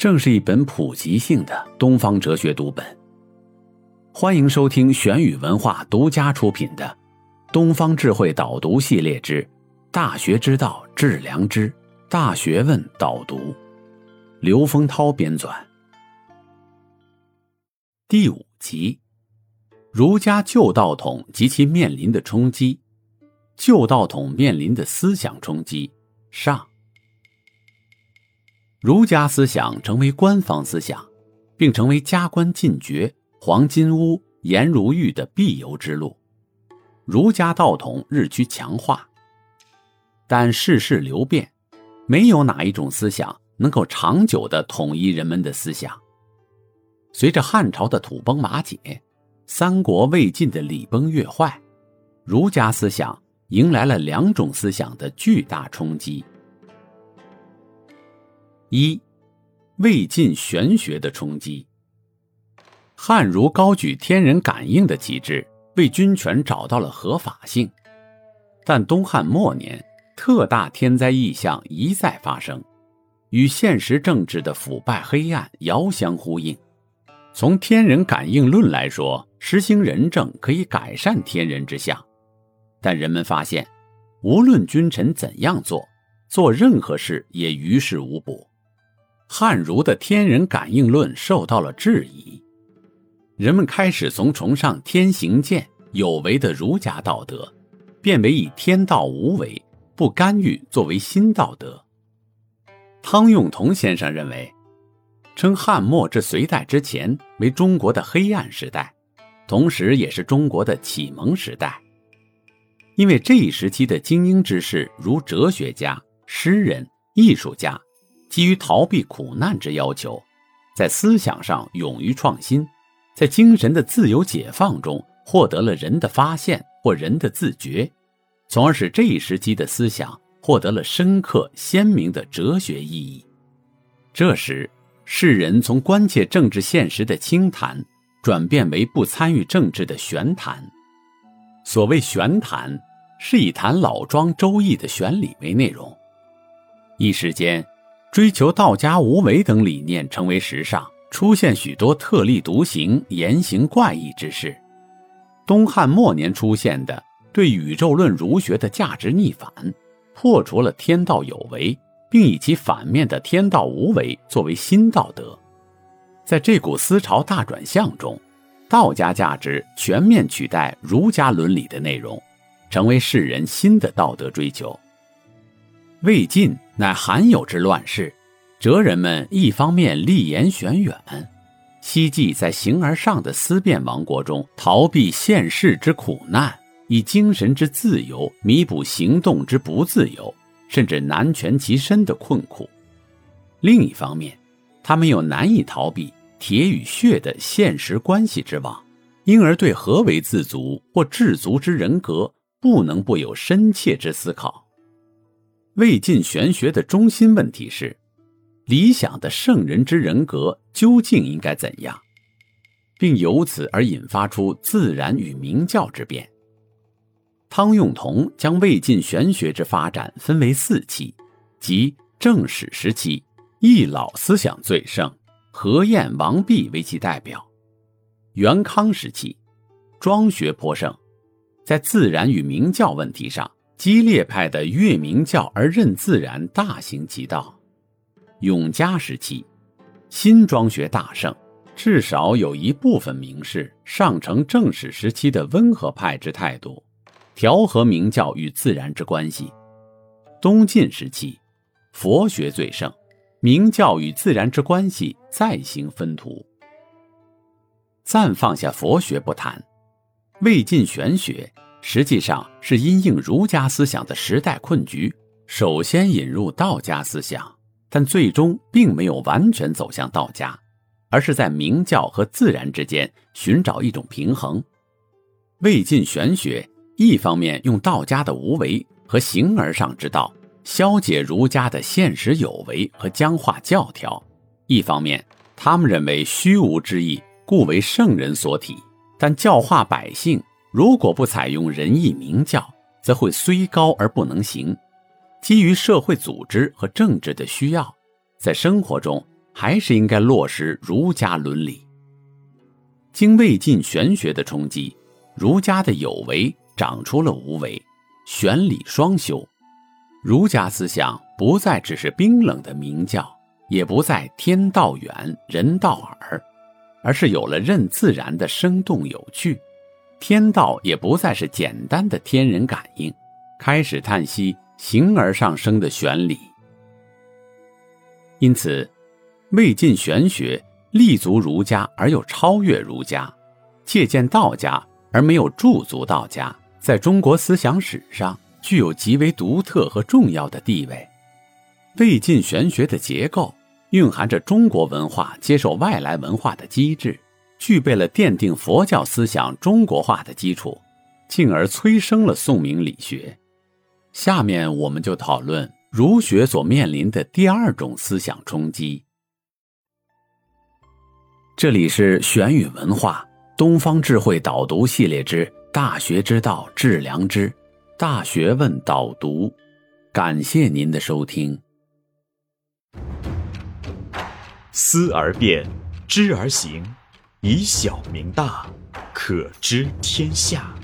正是一本普及性的东方哲学读本。欢迎收听玄宇文化独家出品的《东方智慧导读系列之大学之道致良知大学问导读》，刘丰涛编纂。第五集，儒家旧道统及其面临的冲击，旧道统面临的思想冲击上。儒家思想成为官方思想，并成为加官进爵、黄金屋、颜如玉的必由之路。儒家道统日趋强化，但世事流变，没有哪一种思想能够长久的统一人们的思想。随着汉朝的土崩瓦解，三国魏晋的礼崩乐坏，儒家思想迎来了两种思想的巨大冲击：一、魏晋玄学的冲击。汉儒高举天人感应的旗帜，为君权找到了合法性，但东汉末年，特大天灾异象一再发生，与现实政治的腐败黑暗遥相呼应。从天人感应论来说，实行仁政可以改善天人之相，但人们发现，无论君臣怎样做，做任何事也于事无补。汉儒的天人感应论受到了质疑，人们开始从崇尚天行健、有为的儒家道德，变为以天道无为、不干预作为新道德。汤用彤先生认为。称汉末至隋代之前为中国的黑暗时代，同时也是中国的启蒙时代。因为这一时期的精英之士，如哲学家、诗人、艺术家，基于逃避苦难之要求，在思想上勇于创新，在精神的自由解放中获得了人的发现或人的自觉，从而使这一时期的思想获得了深刻鲜明的哲学意义。这时。世人从关切政治现实的清谈，转变为不参与政治的玄谈。所谓玄谈，是以谈老庄周易的玄理为内容。一时间，追求道家无为等理念成为时尚，出现许多特立独行、言行怪异之事。东汉末年出现的对宇宙论儒学的价值逆反，破除了天道有为。并以其反面的天道无为作为新道德，在这股思潮大转向中，道家价值全面取代儒家伦理的内容，成为世人新的道德追求。魏晋乃罕有之乱世，哲人们一方面立言玄远，希冀在形而上的思辨王国中逃避现世之苦难，以精神之自由弥补行动之不自由。甚至难全其身的困苦。另一方面，他们又难以逃避铁与血的现实关系之网，因而对何为自足或至足之人格，不能不有深切之思考。魏晋玄学的中心问题是：理想的圣人之人格究竟应该怎样，并由此而引发出自然与明教之变。汤用彤将魏晋玄学之发展分为四期，即正史时期，易老思想最盛，何晏、王弼为其代表；元康时期，庄学颇盛，在自然与明教问题上，激烈派的越明教而任自然大行其道；永嘉时期，新庄学大盛，至少有一部分名士上承正史时期的温和派之态度。调和明教与自然之关系。东晋时期，佛学最盛，明教与自然之关系再行分途。暂放下佛学不谈，魏晋玄学实际上是因应儒家思想的时代困局，首先引入道家思想，但最终并没有完全走向道家，而是在明教和自然之间寻找一种平衡。魏晋玄学一方面用道家的无为和形而上之道消解儒家的现实有为和僵化教条，一方面他们认为虚无之意故为圣人所体，但教化百姓如果不采用仁义明教，则会虽高而不能行。基于社会组织和政治的需要，在生活中还是应该落实儒家伦理。经魏晋玄学的冲击，儒家的有为长出了无为，玄理双修。儒家思想不再只是冰冷的明教，也不再天道远，人道耳，而是有了任自然的生动有趣。天道也不再是简单的天人感应，开始叹息。形而上升的玄理，因此，魏晋玄学立足儒家而又超越儒家，借鉴道家而没有驻足道家，在中国思想史上具有极为独特和重要的地位。魏晋玄学的结构蕴含着中国文化接受外来文化的机制，具备了奠定佛教思想中国化的基础，进而催生了宋明理学。下面我们就讨论儒学所面临的第二种思想冲击。这里是玄宇文化东方智慧导读系列之《大学之道，致良知》，大学问导读。感谢您的收听。思而变，知而行，以小明大，可知天下。